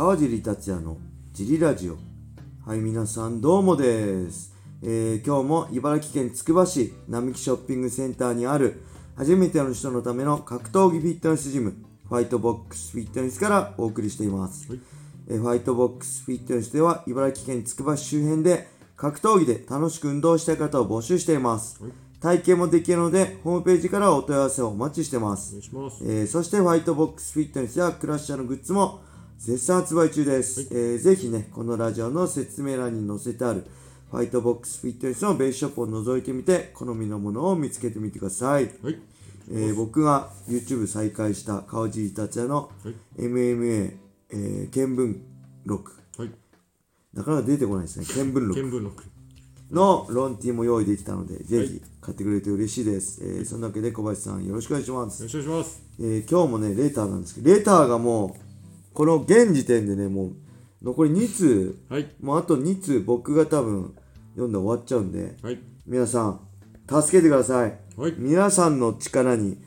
川尻達也のジリラジオ。はい皆さんどうもです、えー今日も茨城県つくば市並木ショッピングセンターにある初めての人のための格闘技フィットネスジムファイトボックスフィットネスからお送りしています、えーファイトボックスフィットネスでは茨城県つくば市周辺で格闘技で楽しく運動したい方を募集しています、体験もできるのでホームページからお問い合わせをお待ちしてます。お願いします。えーそしてファイトボックスフィットネスやクラッシャーのグッズも絶賛発売中です、えーぜひねこのラジオの説明欄に載せてあるファイトボックスフィットネスのベースショップを覗いてみて好みのものを見つけてみてください、はい。えー僕が YouTube 再開した川尻達也のはい。MMA、えー見聞録。はい。なかなか出てこないですね。見聞録。見聞録。のロンティーも用意できたのでぜはい。ひ買ってくれると嬉しいです、えーそんなわけで小林さんよろしくお願いします。よろしくお願いします。えー今日もね、レターなんですけど、レターがもう、この現時点でね、もう、残り2通、はい。もうあと2通僕が多分読んで終わっちゃうんで、はい。皆さん、助けてください。はい。皆さんの力に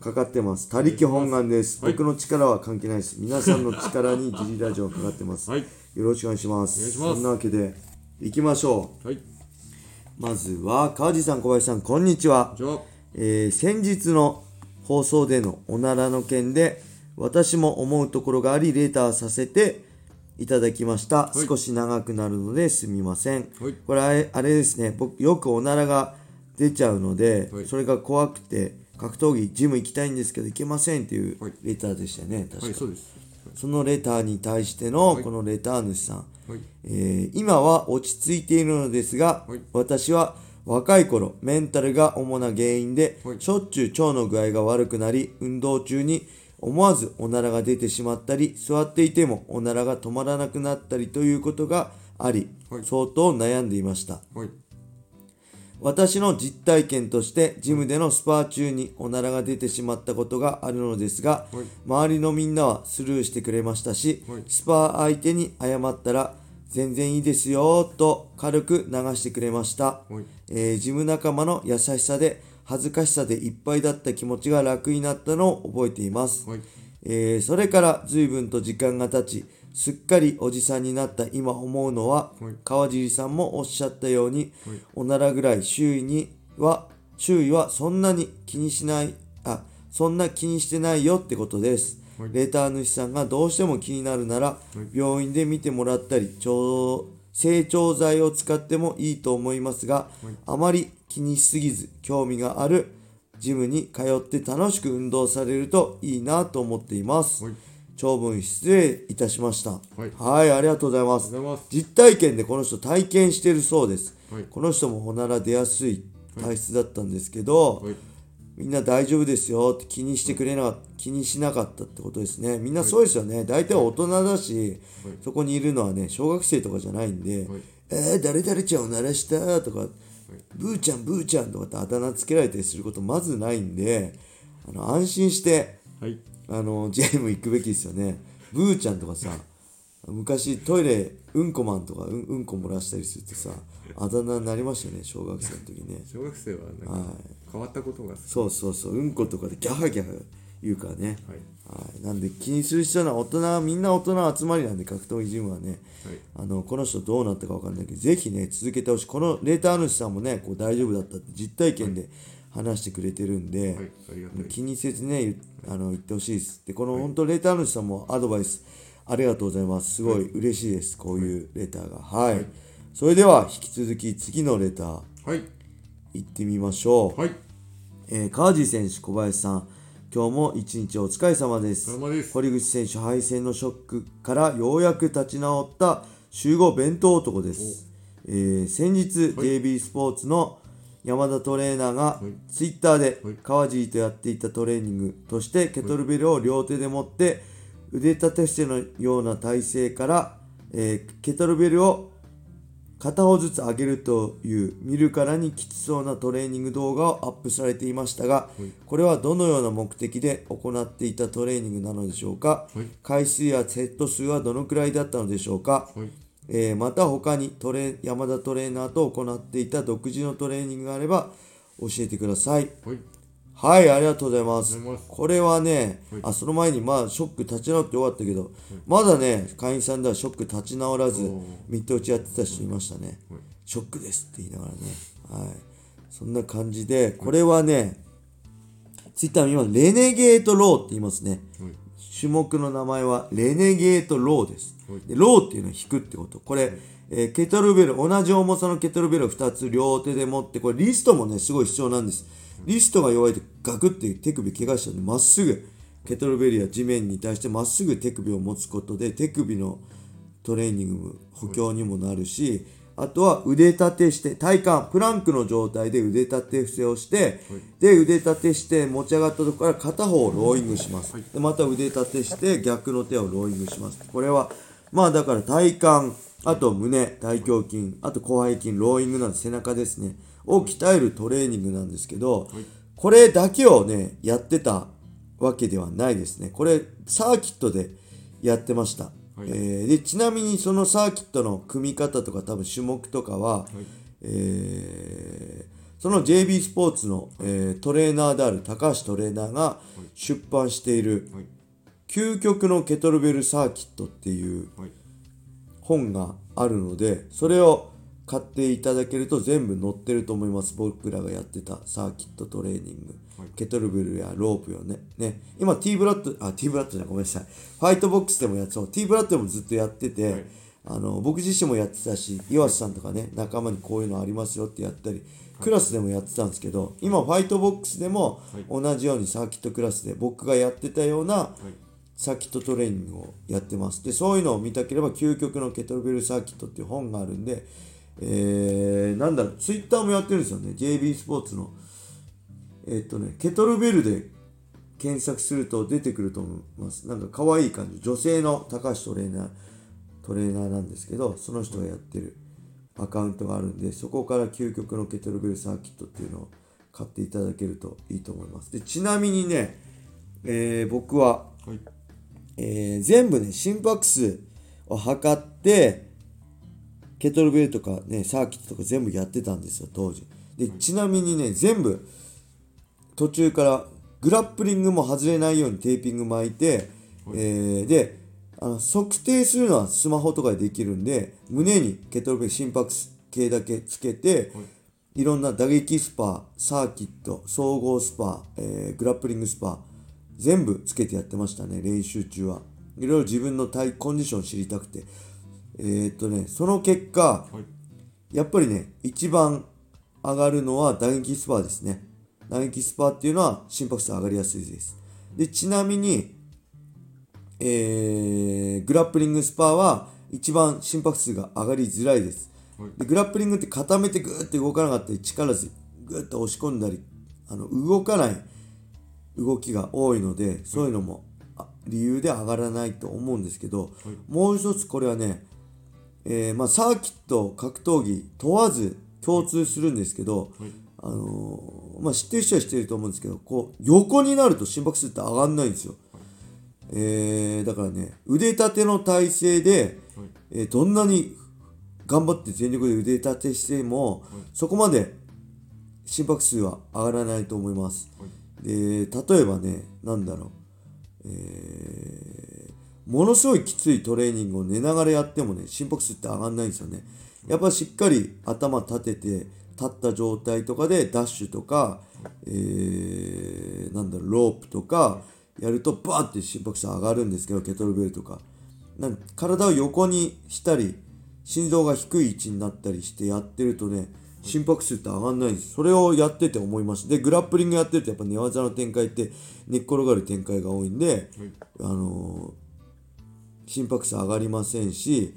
かかってます。他力本願です。はい僕の力は関係ないです。皆さんの力にジリラジオがかかってます。はい。よろしくお願いします。そんなわけで、行きましょはい。う。まずは、川地さん、小林さん、こんにちは。えー先日の放送でのおならの件で私も思うところがありレーターさせていただきました、い。少し長くなるのですみません、はい。これあれあれですね。僕よくおならが出ちゃうので、はい。それが怖くて格闘技ジム行きたいんですけど行けませんっていうはい。レターでしたよね確か、はい、そうです。そのレターに対してのはい。このレター主さん、はい。えー今は落ち着いているのですが、はい。私は若い頃メンタルが主な原因で、はい。しょっちゅう腸の具合が悪くなり運動中に思わずおならが出てしまったり座っていてもおならが止まらなくなったりということがあり、はい。相当悩んでいました。はい。私の実体験としてジムでのスパー中におならが出てしまったことがあるのですが、はい。周りのみんなはスルーしてくれましたし、はい。スパー相手に謝ったら全然いいですよと軽く流してくれました、はい。えージム仲間の優しさで恥ずかしさでいっぱいだった気持ちが楽になったのを覚えています、はい。えーそれから随分と時間が経ちすっかりおじさんになった今思うのは、はい。川尻さんもおっしゃったように、はい。おならぐらい周囲には周囲はそんなに気にしないあそんな気にしてないよってことです、はい。レター主さんがどうしても気になるなら、病院で見てもらったり腸成長剤を使ってもいいと思いますが、あまり気にしすぎず興味があるジムに通って楽しく運動されるといいなと思っています、はい。長文失礼いたしました。はい。ありがとうございます。実体験でこの人体験してるそうです、はい。この人もおなら出やすい体質だったんですけど、はい。みんな大丈夫ですよって気にしてくれなかった気にしなかったってことですね。みんなそうですよね。大体大人だし、はい。そこにいるのはね小学生とかじゃないんで、はい。えー、誰々ちゃんを鳴らしたとか、ブーちゃんブーちゃんとかってあだ名つけられたりすることまずないんであの安心してはい。あのジェーム行くべきですよね。ブーちゃんとかさ昔トイレうんこマンとかうんうんこ漏らしたりするとさあだ名になりましたよね小学生の時ね。小学生はなんか変わったことが。好き。そうそうそううんことかでギャハギャハ言うからね。はい。はい。なんで気にする必要ない大人みんな大人の集まりなんで格闘技ジムはね。はい。あのこの人どうなったか分かんないけどぜひね続けてほしい。このレーター主さんもねこう大丈夫だったって実体験で話してくれてるんで、はい。気にせずね言あの言ってほしいです。でこの本当レーター主さんもアドバイスありがとうございます。すごい嬉しいですこういうレターが。はい、それでは引き続き次のレター。はい。行ってみましょう、はい。えー川地選手小林さん。今日も一日お疲れ様です。お疲れ様です。堀口選手敗戦のショックからようやく立ち直った集合弁当男です、えー先日、JB スポーツの山田トレーナーがい。ツイッターではい。川尻とやっていたトレーニングとしてケトルベルを両手で持って腕立て伏せのような体勢から、えーケトルベルを片方ずつ上げるという見るからにきつそうなトレーニング動画をアップされていましたが、これはどのような目的で行っていたトレーニングなのでしょうか、はい。回数やセット数はどのくらいだったのでしょうか、はい。えーまた他にトレ山田トレーナーと行っていた独自のトレーニングがあれば教えてくださいはい。はい、ありがとうございますます。これはね、はいあ、その前に、まあ、ショック立ち直ってよかったけど、まだね、会員さんではショック立ち直らずミット打ちやってた人いましたねはい。ショックですって言いながらね。はい。そんな感じで、これはね、ツイッターの今、レネゲートローって言いますね。はい種目の名前はレネゲートローですはい。でローっていうのは引くってこと。これ、えーケトルベル、同じ重さのケトルベルを2つ両手で持って、これリストもね、すごい必要なんです。リストが弱いとガクって手首怪我しちゃうんで、まっすぐケトルベルや地面に対してまっすぐ手首を持つことで、手首のトレーニング補強にもなるし、あとは腕立てして、体幹、プランクの状態で腕立て伏せをして、で、腕立てして持ち上がったところから片方をローイングします。で、また腕立てして逆の手をローイングします。これは、まあだから体幹、あと胸、大胸筋、あと広背筋、ローイングなんで背中ですね、を鍛えるトレーニングなんですけど、これだけをね、やってたわけではないですね。これ、サーキットでやってました。はい。えーでちなみにそのサーキットの組み方とか多分種目とかは、えーその JB スポーツの、えートレーナーである高橋トレーナーが出版しているはい「究極のケトルベルサーキット」っていうはい。本があるのでそれを買っていただけると全部載ってると思います。僕らがやってたサーキットトレーニング、はい。ケトルベルやロープよね。ね。今 T ブラッドあ T ブラッドじゃごめんなさい。ファイトボックスでもやってそう T ブラッドでもずっとやってて、はい。あの僕自身もやってたし岩瀬さんとかね仲間にこういうのありますよってやったりクラスでもやってたんですけど今ファイトボックスでも同じようにサーキットクラスで僕がやってたようなはい。サーキットトレーニングをやってます。で、そういうのを見たければ、究極のケトルベルサーキットっていう本があるんで、えー、なんだろう、ツイッターもやってるんですよね。JB スポーツの。えーっとね、ケトルベルで検索すると出てくると思います。なんか可愛い感じ。女性の高橋トレーナー、トレーナーなんですけど、その人がやってるアカウントがあるんで、そこから究極のケトルベルサーキットっていうのを買っていただけるといいと思います。で、ちなみにね、えー僕は、はいえー全部ね、心拍数を測って、ケトルベルとかね、サーキットとか全部やってたんですよ、当時。で、ちなみにね、全部、途中からグラップリングも外れないようにテーピング巻いて、えーで、あの測定するのはスマホとかでできるんで、胸にケトルベル心拍計だけつけて、いろんな打撃スパ、サーキット、総合スパ、えーグラップリングスパ、全部つけてやってましたね、練習中は。いろいろ自分の体コンディションを知りたくて。えーっとね、その結果、はいやっぱりね、一番上がるのは打撃スパーですね。打撃スパーっていうのは心拍数上がりやすいです。で、ちなみに、えー、グラップリングスパーは一番心拍数が上がりづらいです。はいでグラップリングって固めてグーって動かなかったり、力ずグーッと押し込んだり、あの動かない動きが多いので、そういうのもあ理由で上がらないと思うんですけど、もう一つこれはね、えーまあ、サーキット、格闘技問わず共通するんですけど、はい。あのーまあ、知ってる人は知ってると思うんですけどこう横になると心拍数って上がんないんですよ、えーだからね腕立ての体勢で、はい。えーどんなに頑張って全力で腕立てしても、そこまで心拍数は上がらないと思います、で例えばねなんだろう。えーものすごいきついトレーニングを寝ながらやってもね心拍数って上がんないんですよね。やっぱしっかり頭立てて立った状態とかでダッシュとか、えーなんだろうロープとかやるとバーって心拍数上がるんですけどケトルベルとか。なん体を横にしたり心臓が低い位置になったりしてやってるとね心拍数って上がんないんです。それをやってて思いましたでグラップリングやってるとやっぱ寝技の展開って寝っ転がる展開が多いんで、あのー心拍数上がりませんし、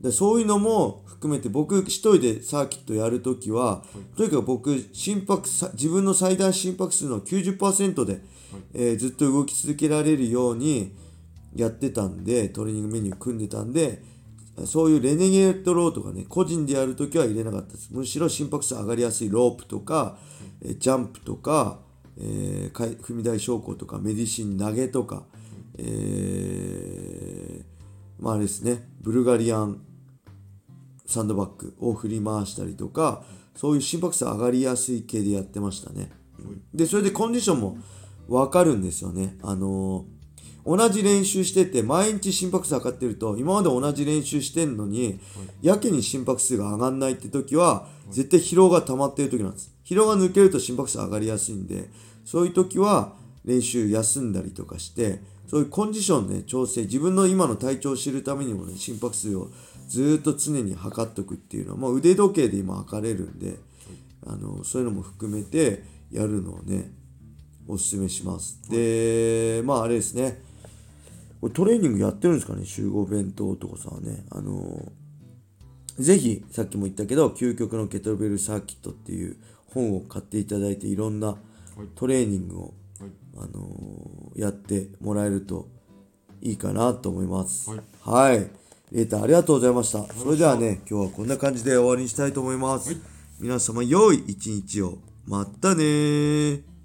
でそういうのも含めて僕一人でサーキットやるときは、とにかく僕心拍さ自分の最大心拍数の90%で、えーずっと動き続けられるようにやってたんでトレーニングメニュー組んでたんでそういうレネゲートローとかね個人でやるときは入れなかったです。むしろ心拍数上がりやすいロープとか、えージャンプとか、えー踏み台昇降とかメディシン投げとか、えーまああれですね。ブルガリアンサンドバッグを振り回したりとかそういう心拍数上がりやすい系でやってましたね、うんでそれでコンディションも分かるんですよね。あのー同じ練習してて毎日心拍数測ってると今まで同じ練習してんのに、やけに心拍数が上がんないって時は、絶対疲労が溜まってる時なんです。疲労が抜けると心拍数上がりやすいんでそういう時は練習休んだりとかしてそういうコンディションね調整自分の今の体調を知るためにもね心拍数をずっと常に測っとくっていうのは、まあ、腕時計で今測れるんであのそういうのも含めてやるのをねおすすめします。でまああれですね。これトレーニングやってるんですかね？集合弁当とかさね。あのぜひさっきも言ったけど究極のケトルベルサーキットっていう本を買っていただいていろんなトレーニングを、はいあのーやってもらえるといいかなと思います。はいはい。レーターありがとうございました。それではね、今日はこんな感じで終わりにしたいと思います。はい皆様、良い一日を。またねー。